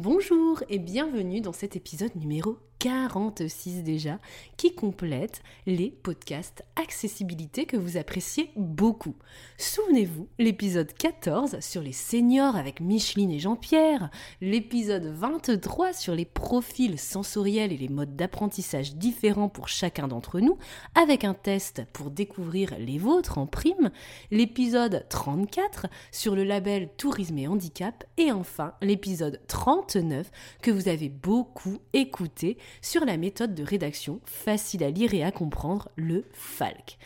Bonjour et bienvenue dans cet épisode numéro 46 déjà, qui complète les podcasts accessibilité que vous appréciez beaucoup. Souvenez-vous, l'épisode 14 sur les seniors avec Micheline et Jean-Pierre, l'épisode 23 sur les profils sensoriels et les modes d'apprentissage différents pour chacun d'entre nous, avec un test pour découvrir les vôtres en prime, l'épisode 34 sur le label Tourisme et Handicap, et enfin l'épisode 39 que vous avez beaucoup écouté sur la méthode de rédaction facile à lire et à comprendre, le FALC.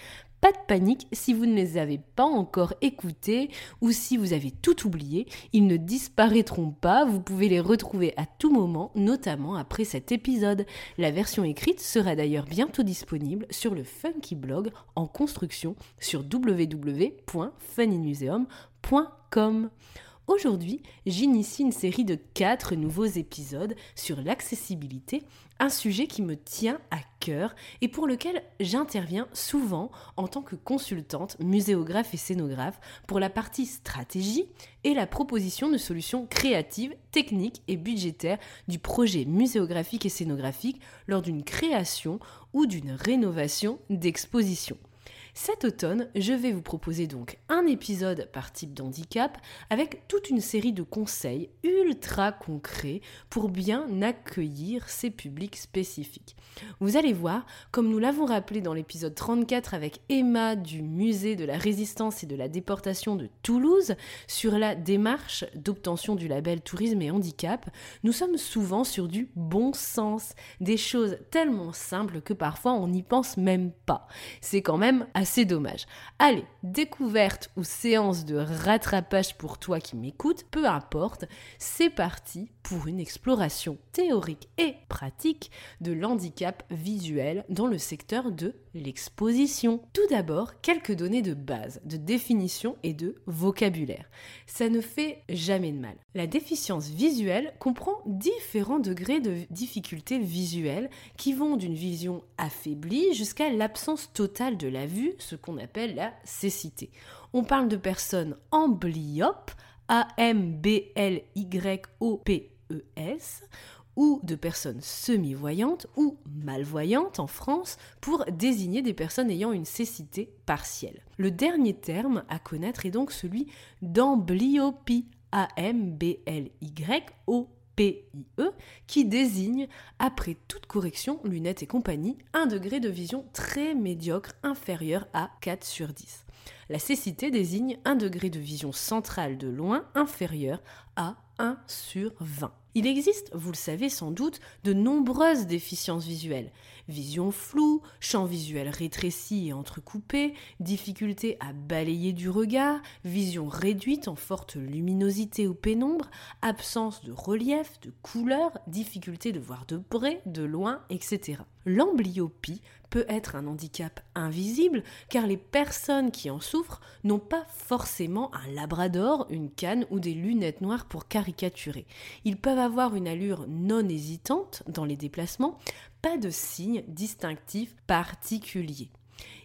Pas de panique si vous ne les avez pas encore écoutés ou si vous avez tout oublié, ils ne disparaîtront pas, vous pouvez les retrouver à tout moment, notamment après cet épisode. La version écrite sera d'ailleurs bientôt disponible sur le Funky Blog en construction sur www.funinmuseum.com. Aujourd'hui, j'initie une série de quatre nouveaux épisodes sur l'accessibilité, un sujet qui me tient à cœur et pour lequel j'interviens souvent en tant que consultante, muséographe et scénographe pour la partie stratégie et la proposition de solutions créatives, techniques et budgétaires du projet muséographique et scénographique lors d'une création ou d'une rénovation d'exposition. Cet automne, je vais vous proposer donc un épisode par type d'handicap avec toute une série de conseils ultra concrets pour bien accueillir ces publics spécifiques. Vous allez voir, comme nous l'avons rappelé dans l'épisode 34 avec Emma du musée de la résistance et de la déportation de Toulouse sur la démarche d'obtention du label tourisme et handicap, nous sommes souvent sur du bon sens, des choses tellement simples que parfois on n'y pense même pas. C'est quand même assez dommage. Allez, découverte ou séance de rattrapage pour toi qui m'écoutes, peu importe, c'est parti pour une exploration théorique et pratique de l'handicap visuel dans le secteur de l'exposition. Tout d'abord, quelques données de base, de définition et de vocabulaire. Ça ne fait jamais de mal. La déficience visuelle comprend différents degrés de difficulté visuelle qui vont d'une vision affaiblie jusqu'à l'absence totale de la vue, ce qu'on appelle la cécité. On parle de personnes amblyopes, A-M-B-L-Y-O-P-E-S, ou de personnes semi-voyantes ou malvoyantes en France pour désigner des personnes ayant une cécité partielle. Le dernier terme à connaître est donc celui d'amblyopie, A-M-B-L-Y-O-P-I-E, qui désigne, après toute correction, lunettes et compagnie, un degré de vision très médiocre inférieur à 4 sur 10. La cécité désigne un degré de vision centrale de loin inférieur à 1 sur 20. Il existe, vous le savez sans doute, de nombreuses déficiences visuelles. Vision floue, champ visuel rétréci et entrecoupé, difficulté à balayer du regard, vision réduite en forte luminosité ou pénombre, absence de relief, de couleur, difficulté de voir de près, de loin, etc. L'amblyopie peut être un handicap invisible car les personnes qui en souffrent n'ont pas forcément un labrador, une canne ou des lunettes noires pour caricaturer. Ils peuvent avoir une allure non hésitante dans les déplacements, pas de signes distinctifs particuliers.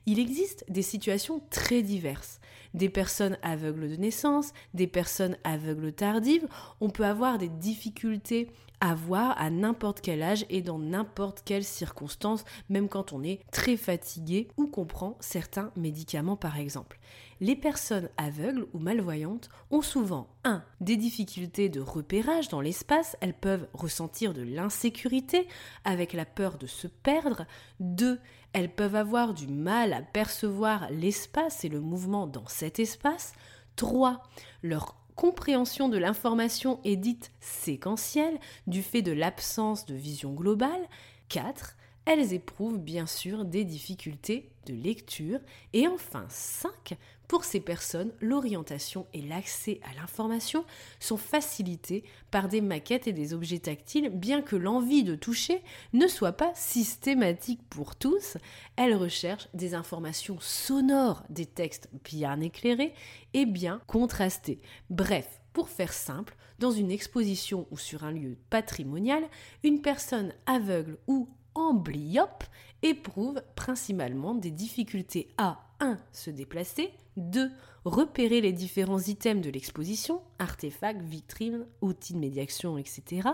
Il existe des situations très diverses. Des personnes aveugles de naissance, des personnes aveugles tardives, on peut avoir des difficultés à voir à n'importe quel âge et dans n'importe quelle circonstance, même quand on est très fatigué ou qu'on prend certains médicaments par exemple. Les personnes aveugles ou malvoyantes ont souvent 1. des difficultés de repérage dans l'espace, elles peuvent ressentir de l'insécurité avec la peur de se perdre. 2. elles peuvent avoir du mal à percevoir l'espace et le mouvement dans cet espace. 3. Leur compréhension de l'information est dite séquentielle du fait de l'absence de vision globale. 4 elles éprouvent bien sûr des difficultés de lecture. Et enfin, 5. Pour ces personnes, l'orientation et l'accès à l'information sont facilités par des maquettes et des objets tactiles, bien que l'envie de toucher ne soit pas systématique pour tous. Elles recherchent des informations sonores, des textes bien éclairés et bien contrastés. Bref, pour faire simple, dans une exposition ou sur un lieu patrimonial, une personne aveugle ou amblyope éprouve principalement des difficultés à 1. se déplacer, 2. repérer les différents items de l'exposition, artefacts, vitrines, outils de médiation, etc.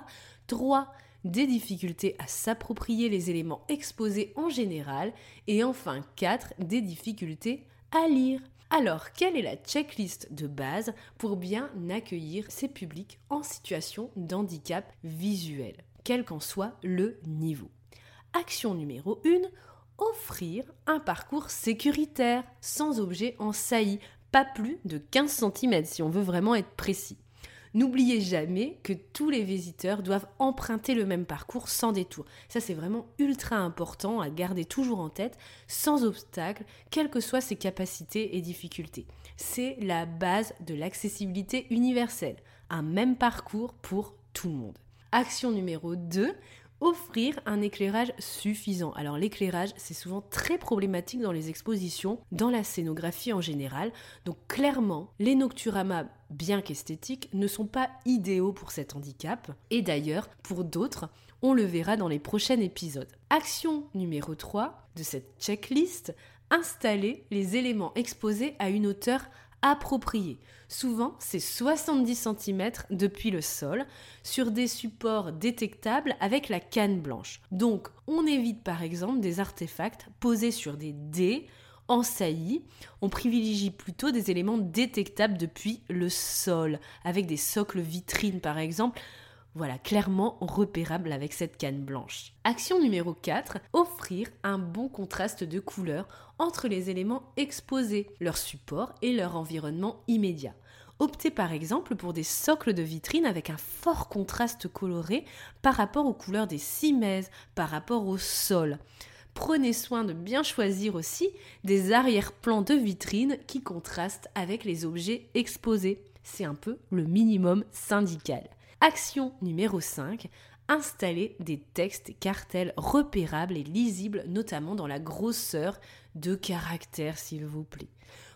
3. des difficultés à s'approprier les éléments exposés en général et enfin 4. des difficultés à lire. Alors, quelle est la checklist de base pour bien accueillir ces publics en situation d'handicap visuel, quel qu'en soit le niveau? Action numéro 1, offrir un parcours sécuritaire, sans objet en saillie, pas plus de 15 cm si on veut vraiment être précis. N'oubliez jamais que tous les visiteurs doivent emprunter le même parcours sans détour. Ça, c'est vraiment ultra important à garder toujours en tête, sans obstacle, quelles que soient ses capacités et difficultés. C'est la base de l'accessibilité universelle. Un même parcours pour tout le monde. Action numéro 2, offrir un éclairage suffisant. Alors l'éclairage, c'est souvent très problématique dans les expositions, dans la scénographie en général. Donc clairement, les nocturamas, bien qu'esthétiques, ne sont pas idéaux pour cet handicap. Et d'ailleurs, pour d'autres, on le verra dans les prochains épisodes. Action numéro 3 de cette checklist, installer les éléments exposés à une hauteur approprié. Souvent, c'est 70 cm depuis le sol sur des supports détectables avec la canne blanche. Donc, on évite par exemple des artefacts posés sur des dés en saillie. On privilégie plutôt des éléments détectables depuis le sol, avec des socles vitrines par exemple, voilà, clairement repérable avec cette canne blanche. Action numéro 4, offrir un bon contraste de couleurs entre les éléments exposés, leur support et leur environnement immédiat. Optez par exemple pour des socles de vitrine avec un fort contraste coloré par rapport aux couleurs des cimaises, par rapport au sol. Prenez soin de bien choisir aussi des arrière-plans de vitrine qui contrastent avec les objets exposés. C'est un peu le minimum syndical. Action numéro 5, installer des textes cartels repérables et lisibles, notamment dans la grosseur de caractères, s'il vous plaît.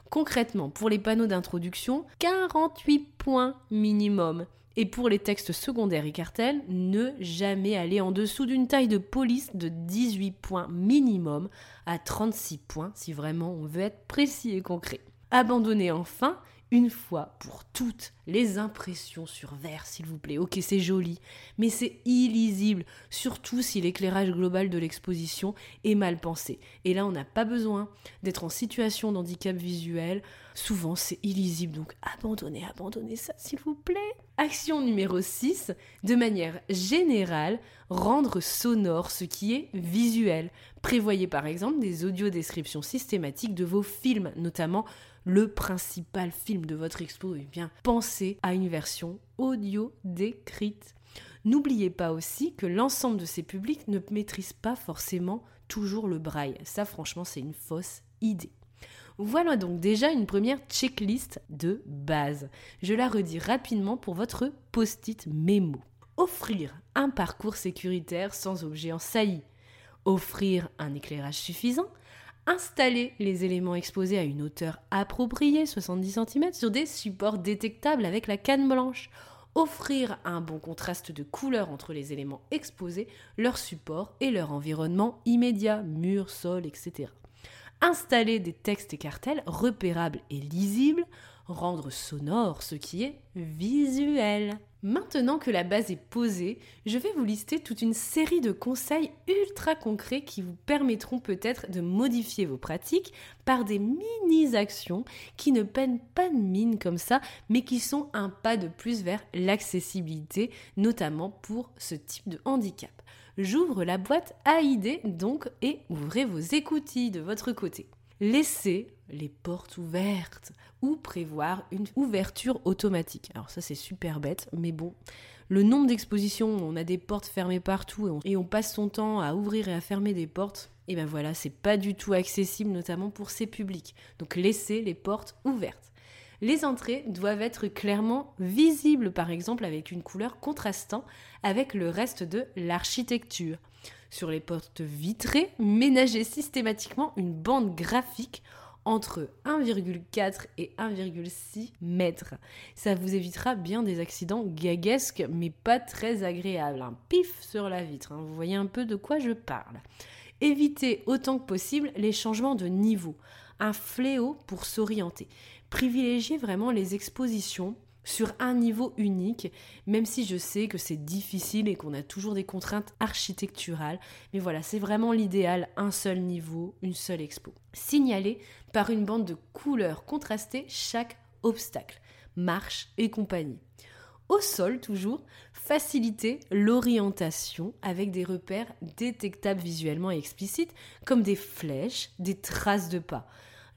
Concrètement, pour les panneaux d'introduction, 48 points minimum. Et pour les textes secondaires et cartels, ne jamais aller en dessous d'une taille de police de 18 points minimum à 36 points si vraiment on veut être précis et concret. Abandonnez enfin une fois pour toutes les impressions sur verre, s'il vous plaît. Ok, c'est joli, mais c'est illisible, surtout si l'éclairage global de l'exposition est mal pensé. Et là, on n'a pas besoin d'être en situation d'handicap visuel. Souvent, c'est illisible, donc abandonnez, abandonnez ça, s'il vous plaît. Action numéro 6, de manière générale, rendre sonore ce qui est visuel. Prévoyez par exemple des audiodescriptions systématiques de vos films, notamment le principal film de votre expo, eh bien, pensez à une version audio décrite. N'oubliez pas aussi que l'ensemble de ces publics ne maîtrise pas forcément toujours le braille. Ça, franchement, c'est une fausse idée. Voilà donc déjà une première checklist de base. Je la redis rapidement pour votre post-it mémo. Offrir un parcours sécuritaire sans objet en saillie. Offrir un éclairage suffisant installer les éléments exposés à une hauteur appropriée, 70 cm, sur des supports détectables avec la canne blanche. Offrir un bon contraste de couleur entre les éléments exposés, leur support et leur environnement immédiat, mur, sol, etc. Installer des textes et cartels repérables et lisibles, rendre sonore ce qui est visuel. Maintenant que la base est posée, je vais vous lister toute une série de conseils ultra concrets qui vous permettront peut-être de modifier vos pratiques par des mini-actions qui ne peinent pas de mine comme ça, mais qui sont un pas de plus vers l'accessibilité, notamment pour ce type de handicap. J'ouvre la boîte à idées donc et ouvrez vos écoutilles de votre côté. Laisser les portes ouvertes ou prévoir une ouverture automatique. Alors ça c'est super bête, mais bon, le nombre d'expositions, on a des portes fermées partout et on, passe son temps à ouvrir et à fermer des portes, et ben voilà, c'est pas du tout accessible notamment pour ces publics. Donc laissez les portes ouvertes. Les entrées doivent être clairement visibles, par exemple avec une couleur contrastant avec le reste de l'architecture. Sur les portes vitrées, ménagez systématiquement une bande graphique entre 1,4 et 1,6 mètres. Ça vous évitera bien des accidents gaguesques, mais pas très agréables. Un pif sur la vitre, hein. vous voyez un peu de quoi je parle. Évitez autant que possible les changements de niveau. Un fléau pour s'orienter. Privilégiez vraiment les expositions sur un niveau unique, même si je sais que c'est difficile et qu'on a toujours des contraintes architecturales. Mais voilà, c'est vraiment l'idéal, un seul niveau, une seule expo. Signaler par une bande de couleurs contrastées chaque obstacle, marche et compagnie. Au sol, toujours, faciliter l'orientation avec des repères détectables visuellement et explicites, comme des flèches, des traces de pas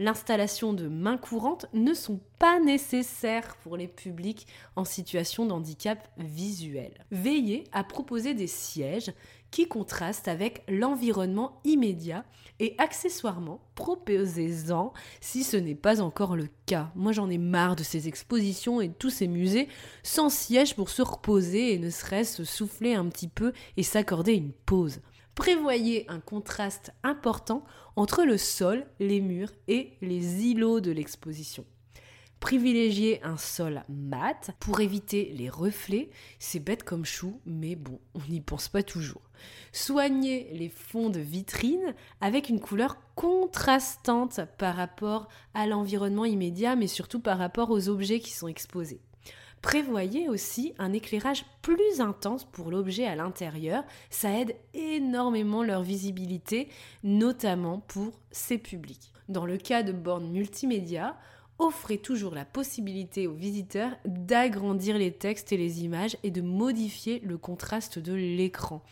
l'installation de mains courantes ne sont pas nécessaires pour les publics en situation de handicap visuel. Veillez à proposer des sièges qui contrastent avec l'environnement immédiat et accessoirement proposez-en si ce n'est pas encore le cas. Moi j'en ai marre de ces expositions et de tous ces musées sans siège pour se reposer et ne serait-ce souffler un petit peu et s'accorder une pause prévoyez un contraste important entre le sol, les murs et les îlots de l'exposition. Privilégiez un sol mat pour éviter les reflets. C'est bête comme chou, mais bon, on n'y pense pas toujours. Soignez les fonds de vitrine avec une couleur contrastante par rapport à l'environnement immédiat, mais surtout par rapport aux objets qui sont exposés. Prévoyez aussi un éclairage plus intense pour l'objet à l'intérieur. Ça aide énormément leur visibilité, notamment pour ces publics. Dans le cas de bornes multimédia, offrez toujours la possibilité aux visiteurs d'agrandir les textes et les images et de modifier le contraste de l'écran.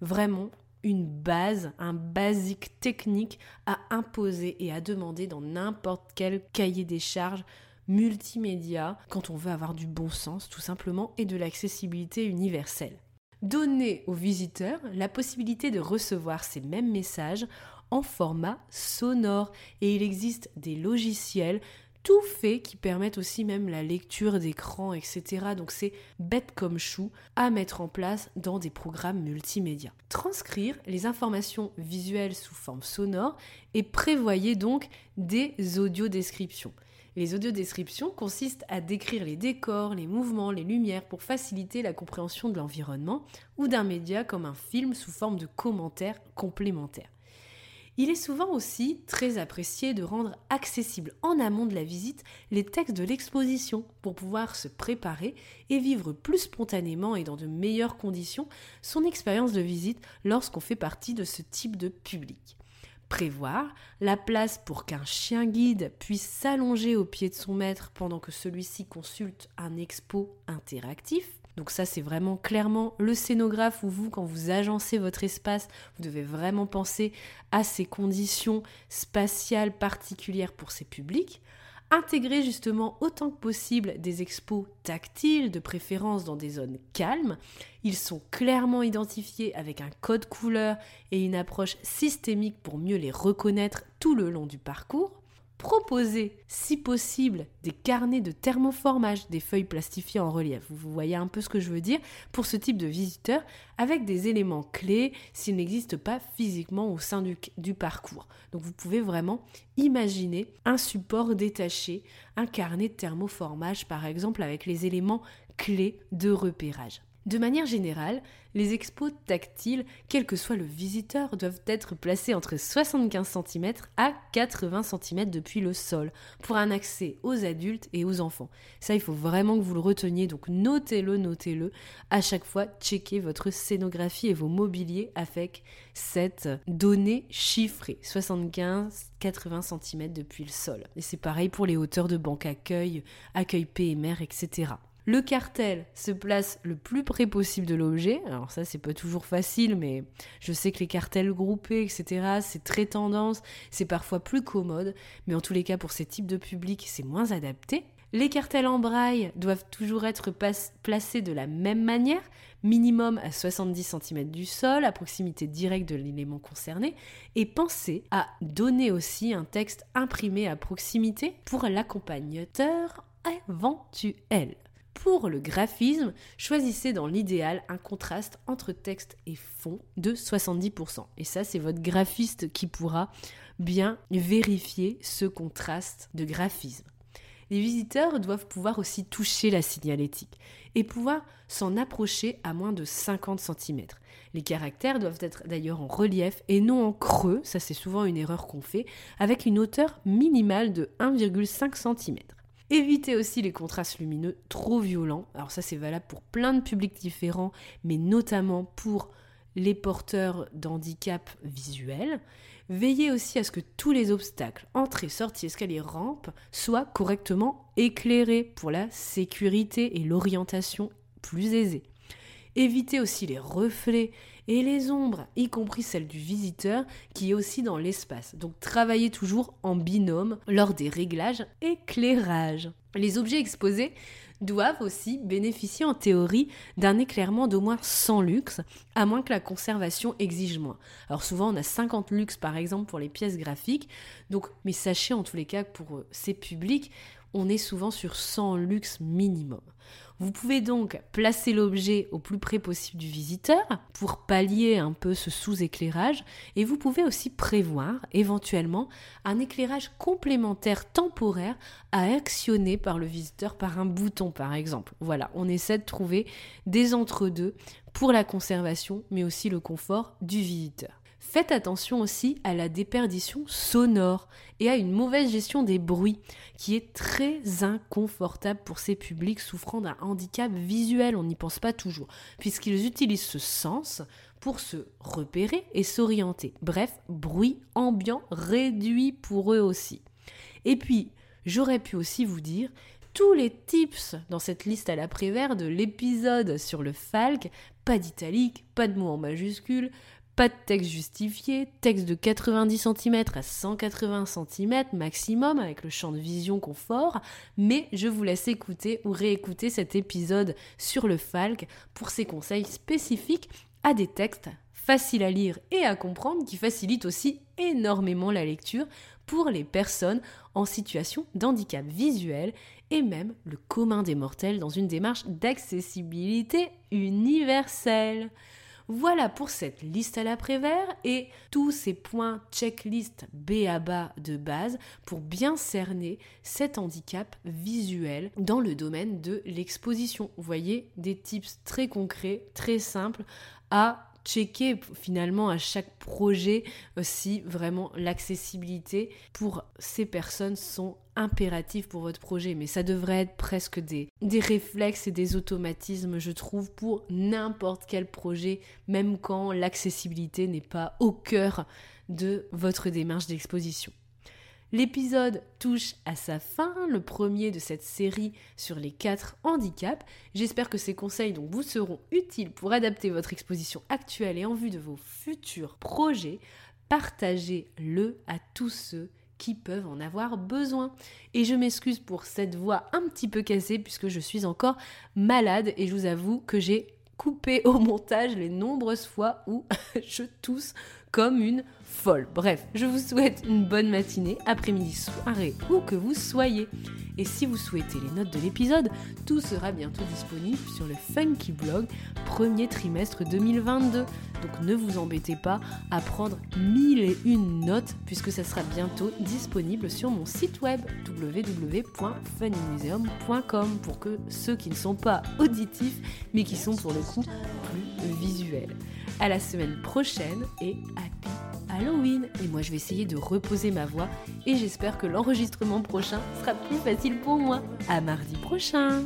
Vraiment, une base, un basique technique à imposer et à demander dans n'importe quel cahier des charges multimédia quand on veut avoir du bon sens tout simplement et de l'accessibilité universelle. Donner aux visiteurs la possibilité de recevoir ces mêmes messages en format sonore et il existe des logiciels tout fait qui permettent aussi même la lecture d'écran, etc. Donc c'est bête comme chou à mettre en place dans des programmes multimédia. Transcrire les informations visuelles sous forme sonore et prévoyez donc des audiodescriptions. Les audiodescriptions consistent à décrire les décors, les mouvements, les lumières pour faciliter la compréhension de l'environnement ou d'un média comme un film sous forme de commentaires complémentaires. Il est souvent aussi très apprécié de rendre accessible en amont de la visite les textes de l'exposition pour pouvoir se préparer et vivre plus spontanément et dans de meilleures conditions son expérience de visite lorsqu'on fait partie de ce type de public prévoir la place pour qu'un chien guide puisse s'allonger au pied de son maître pendant que celui-ci consulte un expo interactif. Donc ça c'est vraiment clairement le scénographe ou vous quand vous agencez votre espace, vous devez vraiment penser à ces conditions spatiales particulières pour ces publics intégrer justement autant que possible des expos tactiles, de préférence dans des zones calmes. Ils sont clairement identifiés avec un code couleur et une approche systémique pour mieux les reconnaître tout le long du parcours proposer, si possible, des carnets de thermoformage, des feuilles plastifiées en relief. Vous voyez un peu ce que je veux dire pour ce type de visiteur, avec des éléments clés s'ils n'existent pas physiquement au sein du, parcours. Donc vous pouvez vraiment imaginer un support détaché, un carnet de thermoformage par exemple, avec les éléments clés de repérage. De manière générale, les expos tactiles, quel que soit le visiteur, doivent être placés entre 75 cm à 80 cm depuis le sol pour un accès aux adultes et aux enfants. Ça, il faut vraiment que vous le reteniez, donc notez-le, notez-le. À chaque fois, checkez votre scénographie et vos mobiliers avec cette donnée chiffrée 75 80 cm depuis le sol. Et c'est pareil pour les hauteurs de banque accueil, accueil PMR, etc. Le cartel se place le plus près possible de l'objet. Alors ça, c'est pas toujours facile, mais je sais que les cartels groupés, etc., c'est très tendance, c'est parfois plus commode, mais en tous les cas, pour ces types de publics, c'est moins adapté. Les cartels en braille doivent toujours être placés de la même manière, minimum à 70 cm du sol, à proximité directe de l'élément concerné, et pensez à donner aussi un texte imprimé à proximité pour l'accompagnateur éventuel. Pour le graphisme, choisissez dans l'idéal un contraste entre texte et fond de 70%. Et ça, c'est votre graphiste qui pourra bien vérifier ce contraste de graphisme. Les visiteurs doivent pouvoir aussi toucher la signalétique et pouvoir s'en approcher à moins de 50 cm. Les caractères doivent être d'ailleurs en relief et non en creux, ça c'est souvent une erreur qu'on fait, avec une hauteur minimale de 1,5 cm. Évitez aussi les contrastes lumineux trop violents. Alors ça c'est valable pour plein de publics différents, mais notamment pour les porteurs d'handicap visuel. Veillez aussi à ce que tous les obstacles, entrées, sorties, escaliers, rampes, soient correctement éclairés pour la sécurité et l'orientation plus aisée. Évitez aussi les reflets et les ombres, y compris celles du visiteur qui est aussi dans l'espace. Donc travaillez toujours en binôme lors des réglages éclairage. Les objets exposés doivent aussi bénéficier en théorie d'un éclairement d'au moins 100 lux, à moins que la conservation exige moins. Alors souvent on a 50 lux par exemple pour les pièces graphiques, donc mais sachez en tous les cas que pour euh, ces publics, on est souvent sur 100 lux minimum. Vous pouvez donc placer l'objet au plus près possible du visiteur pour pallier un peu ce sous-éclairage et vous pouvez aussi prévoir éventuellement un éclairage complémentaire temporaire à actionner par le visiteur par un bouton par exemple. Voilà, on essaie de trouver des entre-deux pour la conservation mais aussi le confort du visiteur. Faites attention aussi à la déperdition sonore et à une mauvaise gestion des bruits, qui est très inconfortable pour ces publics souffrant d'un handicap visuel, on n'y pense pas toujours, puisqu'ils utilisent ce sens pour se repérer et s'orienter. Bref, bruit ambiant réduit pour eux aussi. Et puis, j'aurais pu aussi vous dire tous les tips dans cette liste à l'après-vert de l'épisode sur le falc, pas d'italique, pas de mots en majuscule, pas de texte justifié, texte de 90 cm à 180 cm maximum avec le champ de vision confort, mais je vous laisse écouter ou réécouter cet épisode sur le Falc pour ses conseils spécifiques à des textes faciles à lire et à comprendre qui facilitent aussi énormément la lecture pour les personnes en situation d'handicap visuel et même le commun des mortels dans une démarche d'accessibilité universelle. Voilà pour cette liste à l'après-vert et tous ces points checklist B à bas de base pour bien cerner cet handicap visuel dans le domaine de l'exposition. Vous voyez des tips très concrets, très simples à checker finalement à chaque projet si vraiment l'accessibilité pour ces personnes sont impératives pour votre projet. Mais ça devrait être presque des, des réflexes et des automatismes, je trouve, pour n'importe quel projet, même quand l'accessibilité n'est pas au cœur de votre démarche d'exposition. L'épisode touche à sa fin, le premier de cette série sur les quatre handicaps. J'espère que ces conseils donc, vous seront utiles pour adapter votre exposition actuelle et en vue de vos futurs projets. Partagez-le à tous ceux qui peuvent en avoir besoin. Et je m'excuse pour cette voix un petit peu cassée puisque je suis encore malade et je vous avoue que j'ai coupé au montage les nombreuses fois où je tousse comme une folle. Bref, je vous souhaite une bonne matinée, après-midi, soirée, où que vous soyez. Et si vous souhaitez les notes de l'épisode, tout sera bientôt disponible sur le Funky Blog premier trimestre 2022. Donc ne vous embêtez pas à prendre mille et une notes puisque ça sera bientôt disponible sur mon site web www.funnymuseum.com pour que ceux qui ne sont pas auditifs mais qui sont pour le coup plus visuels. À la semaine prochaine et happy Halloween. Et moi, je vais essayer de reposer ma voix et j'espère que l'enregistrement prochain sera plus facile pour moi. À mardi prochain.